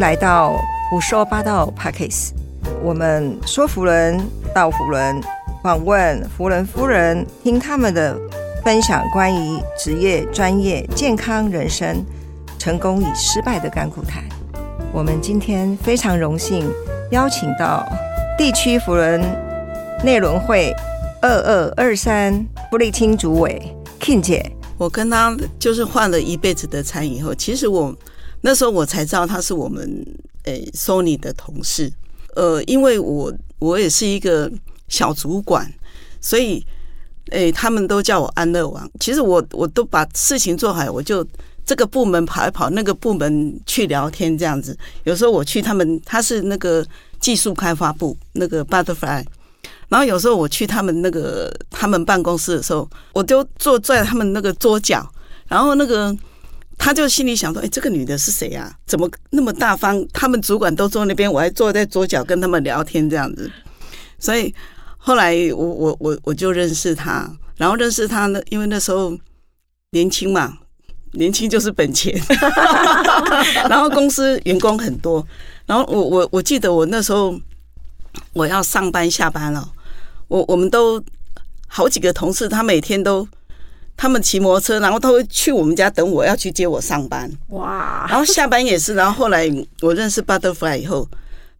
来到胡说八道 Pockets，我们说服人到服人，访问福人夫人，听他们的分享关于职业、专业、健康、人生、成功与失败的甘苦谈。我们今天非常荣幸邀请到地区福人内轮会二二二三布利厅主委 King 姐。我跟他就是换了一辈子的餐以后，其实我那时候我才知道他是我们诶 Sony 的同事。呃，因为我我也是一个小主管，所以诶他们都叫我安乐王。其实我我都把事情做好，我就这个部门跑一跑，那个部门去聊天这样子。有时候我去他们，他是那个技术开发部那个 Butterfly。然后有时候我去他们那个他们办公室的时候，我就坐在他们那个桌角，然后那个他就心里想说：“哎，这个女的是谁啊？怎么那么大方？他们主管都坐那边，我还坐在桌角跟他们聊天这样子。”所以后来我我我我就认识他，然后认识他呢，因为那时候年轻嘛，年轻就是本钱，然后公司员工很多，然后我我我记得我那时候我要上班下班了。我我们都好几个同事，他每天都他们骑摩托车，然后他会去我们家等我，要去接我上班。哇！然后下班也是，然后后来我认识 Butterfly 以后，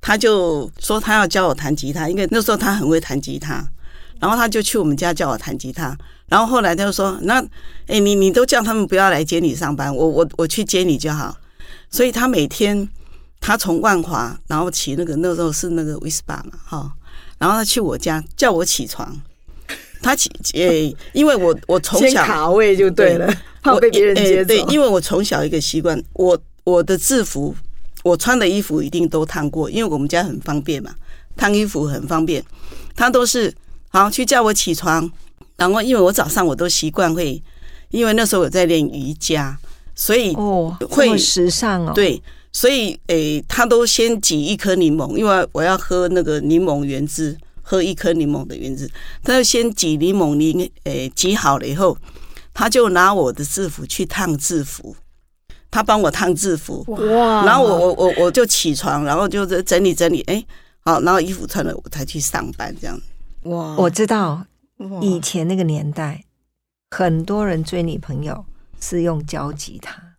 他就说他要教我弹吉他，因为那时候他很会弹吉他，然后他就去我们家教我弹吉他。然后后来他就说：“那哎，你你都叫他们不要来接你上班，我我我去接你就好。”所以他每天他从万华，然后骑那个那时候是那个 Vespa 嘛，哈。然后他去我家叫我起床，他起诶，因为我我从小卡位就对了，怕被别人接走。对，因为我从小一个习惯，我我的制服，我穿的衣服一定都烫过，因为我们家很方便嘛，烫衣服很方便。他都是好去叫我起床，然后因为我早上我都习惯会，因为那时候我在练瑜伽，所以哦会时尚哦，对。所以，诶，他都先挤一颗柠檬，因为我要喝那个柠檬原汁，喝一颗柠檬的原汁。他就先挤柠檬柠，诶，挤好了以后，他就拿我的制服去烫制服，他帮我烫制服。哇！然后我我我我就起床，然后就是整理整理，哎，好，然后衣服穿了，我才去上班这样。哇！我知道，以前那个年代，很多人追女朋友是用胶吉他。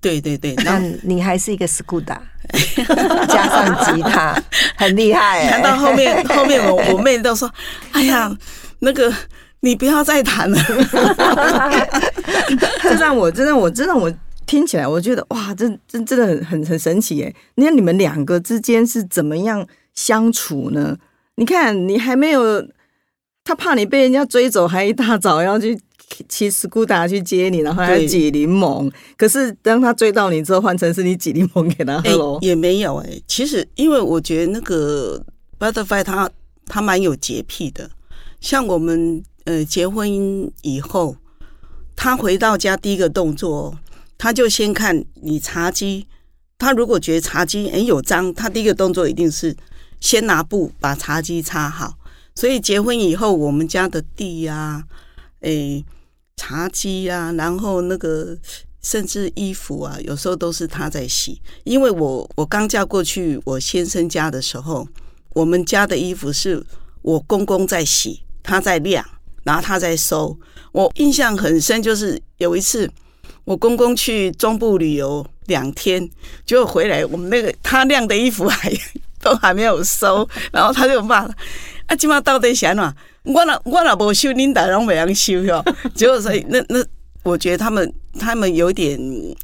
对对对，那你还是一个 Scuda，加上吉他，很厉害。弹到后面，后面我我妹都说：“哎呀，那个你不要再弹了。”这让我，这让我，这让我听起来，我觉得哇，这这真的很很很神奇耶！你看你们两个之间是怎么样相处呢？你看你还没有，他怕你被人家追走，还一大早要去。骑斯库达去接你，然后还挤柠檬。可是当他追到你之后，换成是你挤柠檬给他喝喽？也没有哎。其实因为我觉得那个 Butterfly 他他蛮有洁癖的。像我们呃结婚以后，他回到家第一个动作，他就先看你茶几。他如果觉得茶几很有脏，他第一个动作一定是先拿布把茶几擦好。所以结婚以后，我们家的地呀，诶。茶几啊，然后那个甚至衣服啊，有时候都是他在洗。因为我我刚嫁过去我先生家的时候，我们家的衣服是我公公在洗，他在晾，然后他在收。我印象很深，就是有一次我公公去中部旅游两天，结果回来，我们那个他晾的衣服还 都还没有收，然后他就骂了：“啊，起码到底想哪？”我那我那不修，领导让别人修哟。结果所以那那，我觉得他们他们有点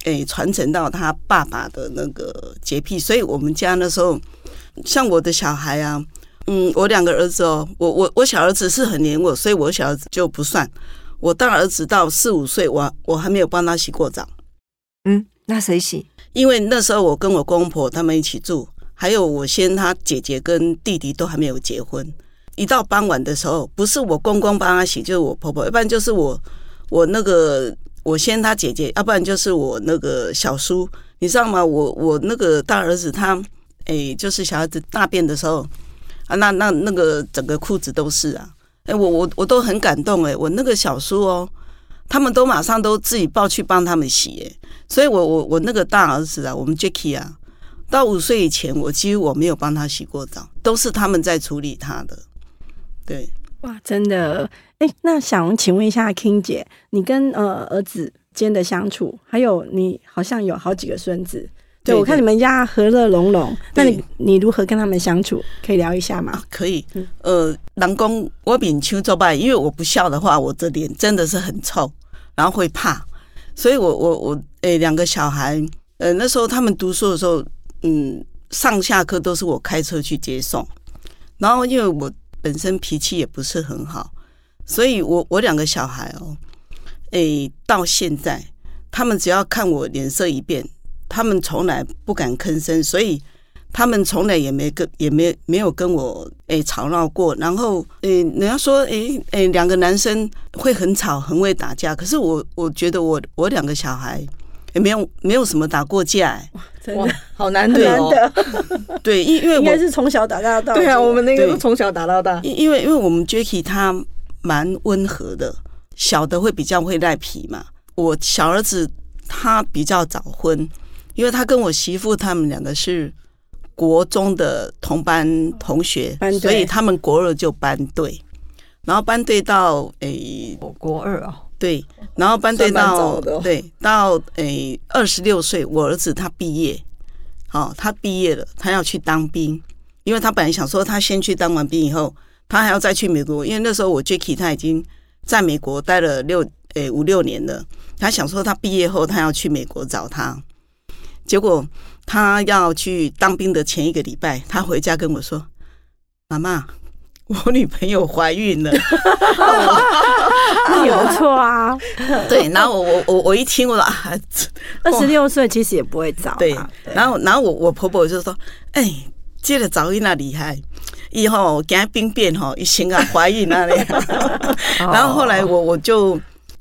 诶传承到他爸爸的那个洁癖，所以我们家那时候像我的小孩啊，嗯，我两个儿子哦，我我我小儿子是很黏我，所以我小儿子就不算。我大儿子到四五岁，我我还没有帮他洗过澡。嗯，那谁洗？因为那时候我跟我公婆他们一起住，还有我先他姐姐跟弟弟都还没有结婚。一到傍晚的时候，不是我公公帮他洗，就是我婆婆，要不然就是我我那个我先他姐姐，要不然就是我那个小叔，你知道吗？我我那个大儿子他，哎，就是小孩子大便的时候啊，那那那个整个裤子都是啊，哎，我我我都很感动哎，我那个小叔哦，他们都马上都自己抱去帮他们洗哎，所以我我我那个大儿子啊，我们 Jacky 啊，到五岁以前，我几乎我没有帮他洗过澡，都是他们在处理他的。对，哇，真的，哎，那想请问一下 King 姐，你跟呃儿子间的相处，还有你好像有好几个孙子，对我看你们家和乐融融，那你你如何跟他们相处？可以聊一下吗？可以，呃，南宫我秉秋做拜，因为我不笑的话，我的脸真的是很臭，然后会怕，所以我我我，诶，两个小孩，呃，那时候他们读书的时候，嗯，上下课都是我开车去接送，然后因为我。本身脾气也不是很好，所以我我两个小孩哦，诶，到现在他们只要看我脸色一变，他们从来不敢吭声，所以他们从来也没跟也没没有跟我诶吵闹过。然后诶，人家说诶诶，两个男生会很吵，很会打架，可是我我觉得我我两个小孩。也没有没有什么打过架，真的好难得哦。对，因因为应该是从小打到大。对啊，我们那个从小打到大。因因为因为我们 Jacky 他蛮温和的，小的会比较会赖皮嘛。我小儿子他比较早婚，因为他跟我媳妇他们两个是国中的同班同学，所以他们国二就班队，然后班队到诶国二哦。对，然后班队到对到诶二十六岁，我儿子他毕业，好，他毕业了，他要去当兵，因为他本来想说他先去当完兵以后，他还要再去美国，因为那时候我 Jacky 他已经在美国待了六诶五六年了，他想说他毕业后他要去美国找他，结果他要去当兵的前一个礼拜，他回家跟我说：“妈妈。”我女朋友怀孕了，错啊。对，然后我我我我一听，我说啊，二十六岁其实也不会早。对，然后然后我我婆婆就说，哎，这个早孕那厉害，以后给她兵变哈，一心啊怀孕那里。然后后来我我就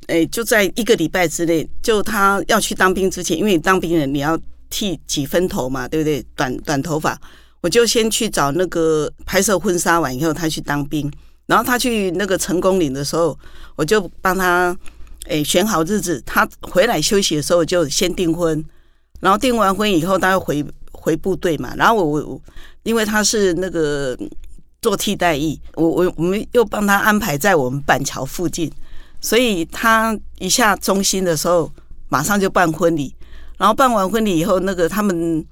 哎就在一个礼拜之内，就他要去当兵之前，因为当兵人你要剃几分头嘛，对不对？短短头发。我就先去找那个拍摄婚纱完以后，他去当兵，然后他去那个成功岭的时候，我就帮他诶选好日子。他回来休息的时候就先订婚，然后订完婚以后，他要回回部队嘛。然后我我因为他是那个做替代役，我我我们又帮他安排在我们板桥附近，所以他一下中心的时候，马上就办婚礼。然后办完婚礼以后，那个他们。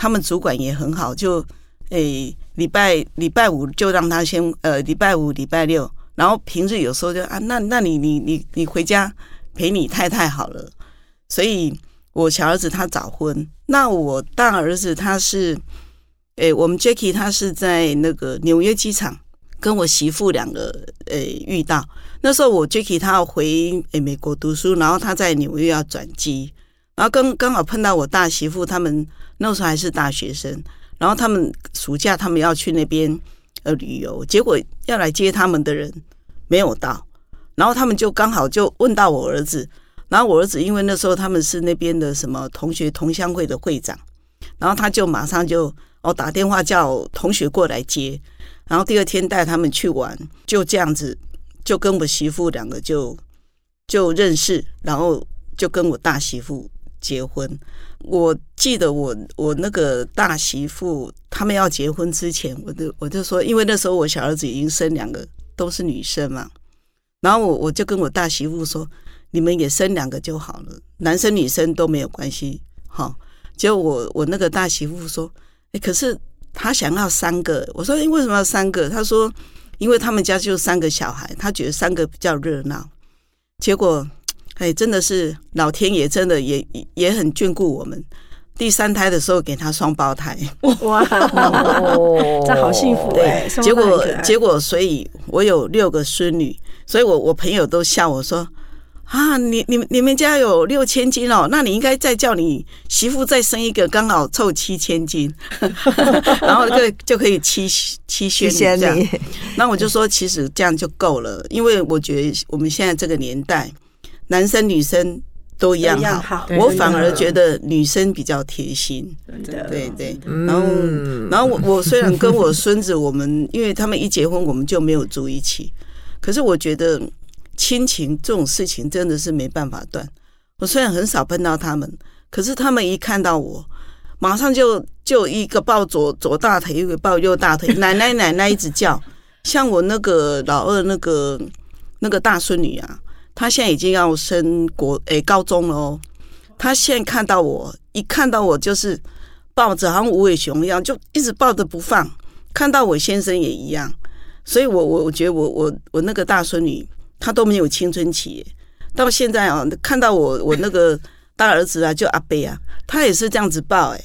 他们主管也很好，就诶礼拜礼拜五就让他先呃礼拜五礼拜六，然后平日有时候就啊那那你你你你回家陪你太太好了。所以我小儿子他早婚，那我大儿子他是诶我们 Jacky 他是在那个纽约机场跟我媳妇两个诶遇到，那时候我 Jacky 他要回诶美国读书，然后他在纽约要转机，然后刚刚好碰到我大媳妇他们。那时候还是大学生，然后他们暑假他们要去那边呃旅游，结果要来接他们的人没有到，然后他们就刚好就问到我儿子，然后我儿子因为那时候他们是那边的什么同学同乡会的会长，然后他就马上就哦打电话叫同学过来接，然后第二天带他们去玩，就这样子就跟我媳妇两个就就认识，然后就跟我大媳妇结婚。我记得我我那个大媳妇他们要结婚之前，我就我就说，因为那时候我小儿子已经生两个都是女生嘛，然后我我就跟我大媳妇说，你们也生两个就好了，男生女生都没有关系，哈。结果我我那个大媳妇说，哎，可是他想要三个，我说，哎，为什么要三个？他说，因为他们家就三个小孩，他觉得三个比较热闹。结果。哎，真的是老天爷，真的也也很眷顾我们。第三胎的时候给他双胞胎，哇，这好幸福对，结果结果，所以我有六个孙女，所以我我朋友都笑我说啊，你你你们家有六千斤哦，那你应该再叫你媳妇再生一个，刚好凑七千斤，然后就就可以七七仙这样。那我就说，其实这样就够了，因为我觉得我们现在这个年代。男生女生都一样好，我反而觉得女生比较贴心，对对。然后，然后我我虽然跟我孙子，我们因为他们一结婚，我们就没有住一起。可是我觉得亲情这种事情真的是没办法断。我虽然很少碰到他们，可是他们一看到我，马上就就一个抱左左大腿，一个抱右大腿，奶奶奶奶一直叫。像我那个老二那个那个大孙女啊，她现在已经要升国诶高中了哦。她现在看到我，一看到我就是抱着，好像无尾熊一样，就一直抱着不放。看到我先生也一样，所以我我我觉得我我我那个大孙女她都没有青春期，到现在啊，看到我我那个大儿子啊，就阿贝啊，他也是这样子抱哎。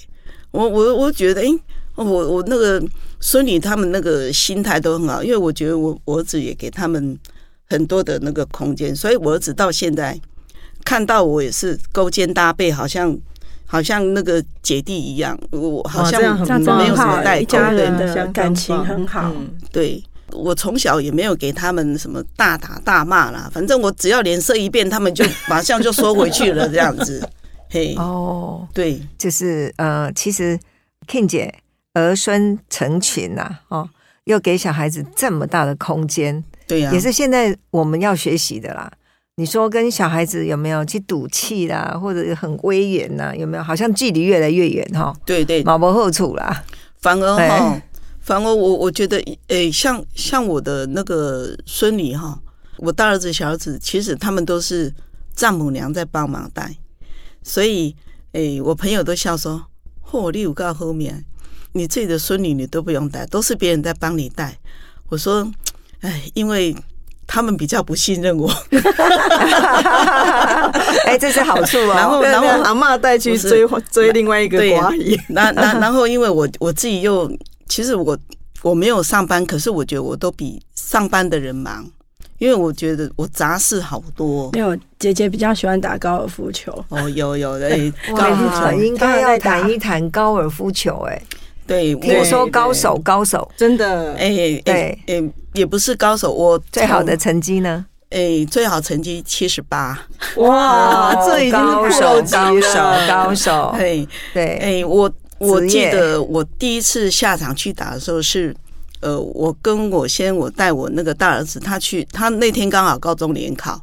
我我我觉得哎，我我那个孙女他们那个心态都很好，因为我觉得我我儿子也给他们很多的那个空间，所以我儿子到现在看到我也是勾肩搭背，好像好像那个姐弟一样，我好像没有什么代沟，的感情很好。对。我从小也没有给他们什么大打大骂啦，反正我只要脸色一变，他们就马上就缩回去了，这样子。嘿。哦，对，就是呃，其实 King 姐儿孙成群呐，哦，又给小孩子这么大的空间，对呀，也是现在我们要学习的啦。你说跟小孩子有没有去赌气啦，或者很威严呐？有没有？好像距离越来越远哈。对对，毛毛后处啦，反而哈，反而我我觉得，诶，像像我的那个孙女哈，我大儿子、小儿子，其实他们都是丈母娘在帮忙带。所以，诶，我朋友都笑说：“嚯，你有告后面，你自己的孙女你都不用带，都是别人在帮你带。”我说：“哎，因为他们比较不信任我。”哎，这是好处哦。然后，然后阿妈带去追追另外一个寡姨。那那然后，因为我我自己又其实我我没有上班，可是我觉得我都比上班的人忙。因为我觉得我杂事好多，没有姐姐比较喜欢打高尔夫球哦，有有的，哇，应该要谈一谈高尔夫球哎，对，听说高手高手。真的。哎，对，哎，也不是高手，我最好的成绩呢？哎，最好成绩七十八，哇，这已经是高手高手高手，哎，对，哎，我我记得我第一次下场去打的时候是。呃，我跟我先我带我那个大儿子，他去，他那天刚好高中联考，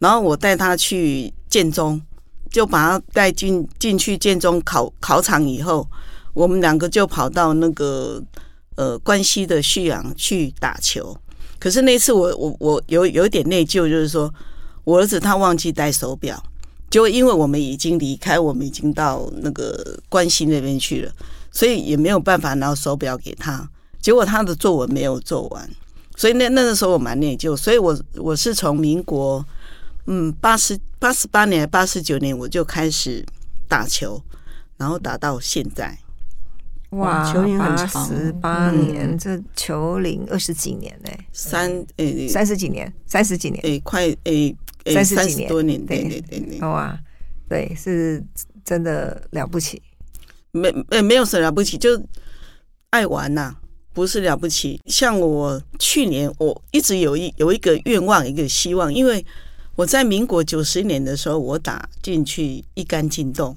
然后我带他去建中，就把他带进进去建中考考场以后，我们两个就跑到那个呃关西的旭阳去打球。可是那次我我我有有点内疚，就是说我儿子他忘记带手表，就因为我们已经离开，我们已经到那个关西那边去了，所以也没有办法拿手表给他。结果他的作文没有做完，所以那那个时候我蛮内疚，所以我我是从民国嗯八十八十八年八十九年我就开始打球，然后打到现在。哇，球龄八十八年，这球龄二十几年呢？三诶三十几年，三十几年诶，快诶三十几年多年，对对对对。哇，对，是真的了不起。没诶，没有什么了不起，就爱玩呐。不是了不起，像我去年我一直有一有一个愿望，一个希望，因为我在民国九十年的时候，我打进去一杆进洞，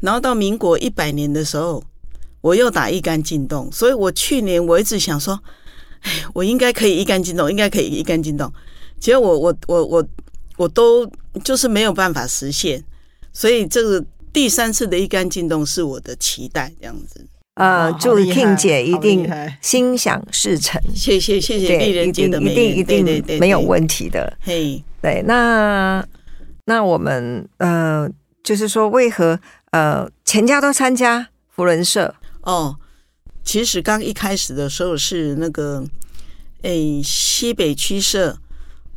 然后到民国一百年的时候，我又打一杆进洞，所以我去年我一直想说，哎，我应该可以一杆进洞，应该可以一杆进洞，结果我我我我我都就是没有办法实现，所以这个第三次的一杆进洞是我的期待，这样子。呃，祝 King 姐一定心想事成。谢谢谢谢丽人姐的一定一定没有问题的。嘿，对，那那我们呃，就是说，为何呃，全家都参加福人社？哦，其实刚一开始的时候是那个诶，西北区社，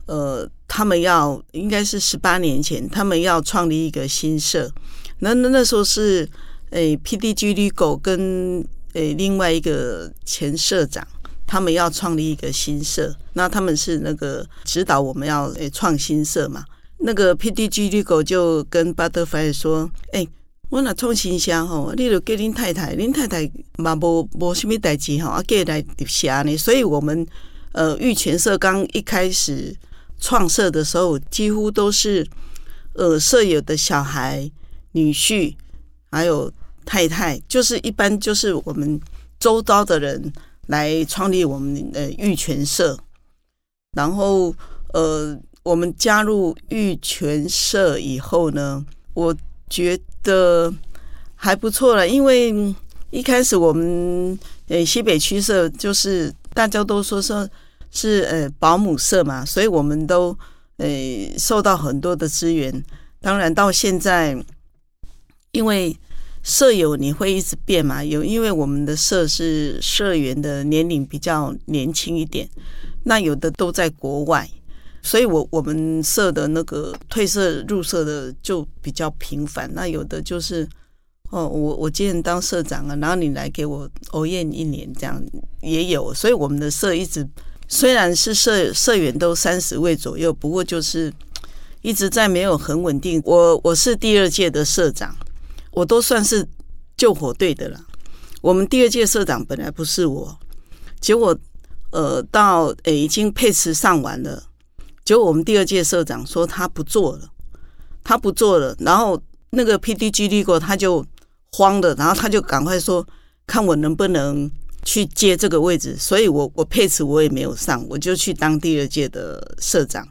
呃，他们要应该是十八年前，他们要创立一个新社。那那那时候是。诶，PDG 绿狗跟诶另外一个前社长，他们要创立一个新社，那他们是那个指导我们要诶创新社嘛。那个 PDG 绿狗就跟 Butterfly 说：“诶，我那创新社吼，你就给恁太太，恁太太嘛无无什么代志吼，啊，给来写呢。所以我们呃玉泉社刚一开始创社的时候，几乎都是呃舍友的小孩、女婿，还有。”太太就是一般就是我们周遭的人来创立我们的玉泉社，然后呃，我们加入玉泉社以后呢，我觉得还不错了，因为一开始我们呃西北区社就是大家都说说是呃保姆社嘛，所以我们都呃受到很多的资源。当然到现在，因为舍友你会一直变嘛，有因为我们的社是社员的年龄比较年轻一点，那有的都在国外，所以我我们社的那个退社入社的就比较频繁，那有的就是。哦，我我今天当社长啊，然后你来给我欧宴一年，这样也有，所以我们的社一直虽然是社社员都三十位左右，不过就是一直在没有很稳定。我我是第二届的社长，我都算是救火队的了。我们第二届社长本来不是我，结果呃到诶已经配词上完了，结果我们第二届社长说他不做了，他不做了，然后那个 PDG 立过他就。慌的，然后他就赶快说，看我能不能去接这个位置。所以我我配词我也没有上，我就去当第二届的社长。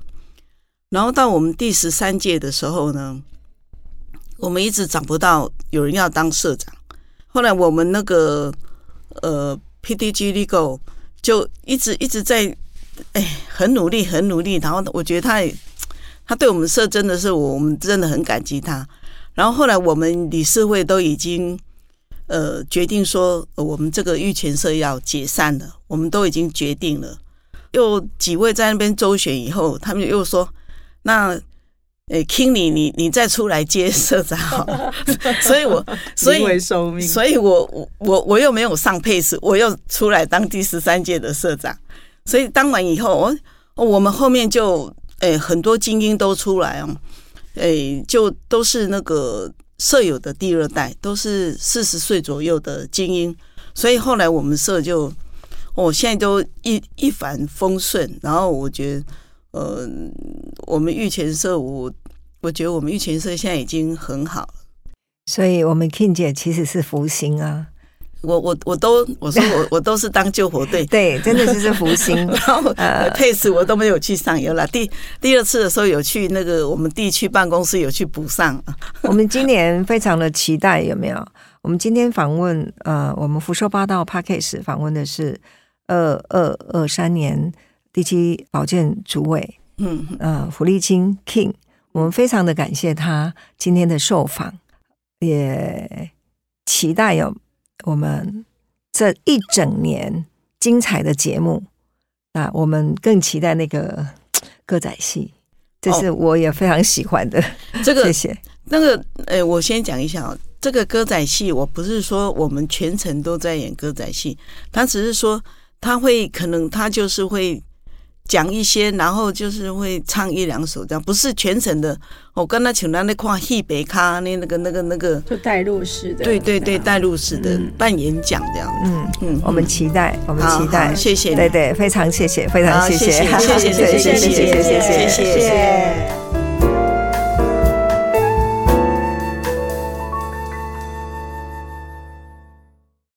然后到我们第十三届的时候呢，我们一直找不到有人要当社长。后来我们那个呃 PDG 过就一直一直在哎很努力很努力。然后我觉得他也他对我们社真的是我们真的很感激他。然后后来我们理事会都已经呃决定说，我们这个玉泉社要解散了，我们都已经决定了。又几位在那边周旋以后，他们又说，那诶，King 你你你再出来接社长，所以我所以所以我我我我又没有上配饰，我又出来当第十三届的社长。所以当完以后，我我们后面就诶很多精英都出来哦。哎，就都是那个舍友的第二代，都是四十岁左右的精英，所以后来我们社就，哦，现在都一一帆风顺。然后我觉得，呃，我们玉泉社，我我觉得我们玉泉社现在已经很好了。所以，我们 King 姐其实是福星啊。我我我都我说我我都是当救火队，对，真的就是福星。然后呃，配饰我都没有去上游了。第第二次的时候有去那个我们地区办公室有去补上。我们今年非常的期待，有没有？我们今天访问呃，我们福寿八道 p a c k a g e 访问的是二二二三年第七保健主委，嗯呃，福利清 King。我们非常的感谢他今天的受访，也期待有。我们这一整年精彩的节目，那我们更期待那个 歌仔戏，这是我也非常喜欢的。这个 谢谢。那个，呃，我先讲一下啊，这个歌仔戏，我不是说我们全程都在演歌仔戏，他只是说他会可能他就是会。讲一些，然后就是会唱一两首，这样不是全程的。我跟他请他那块戏北咖那那个那个那个，就带入式的，对对对，带入式的扮演讲这样。嗯嗯，我们期待，我们期待，谢谢，对对，非常谢谢，非常谢谢，谢谢谢谢谢。谢谢 谢谢谢谢。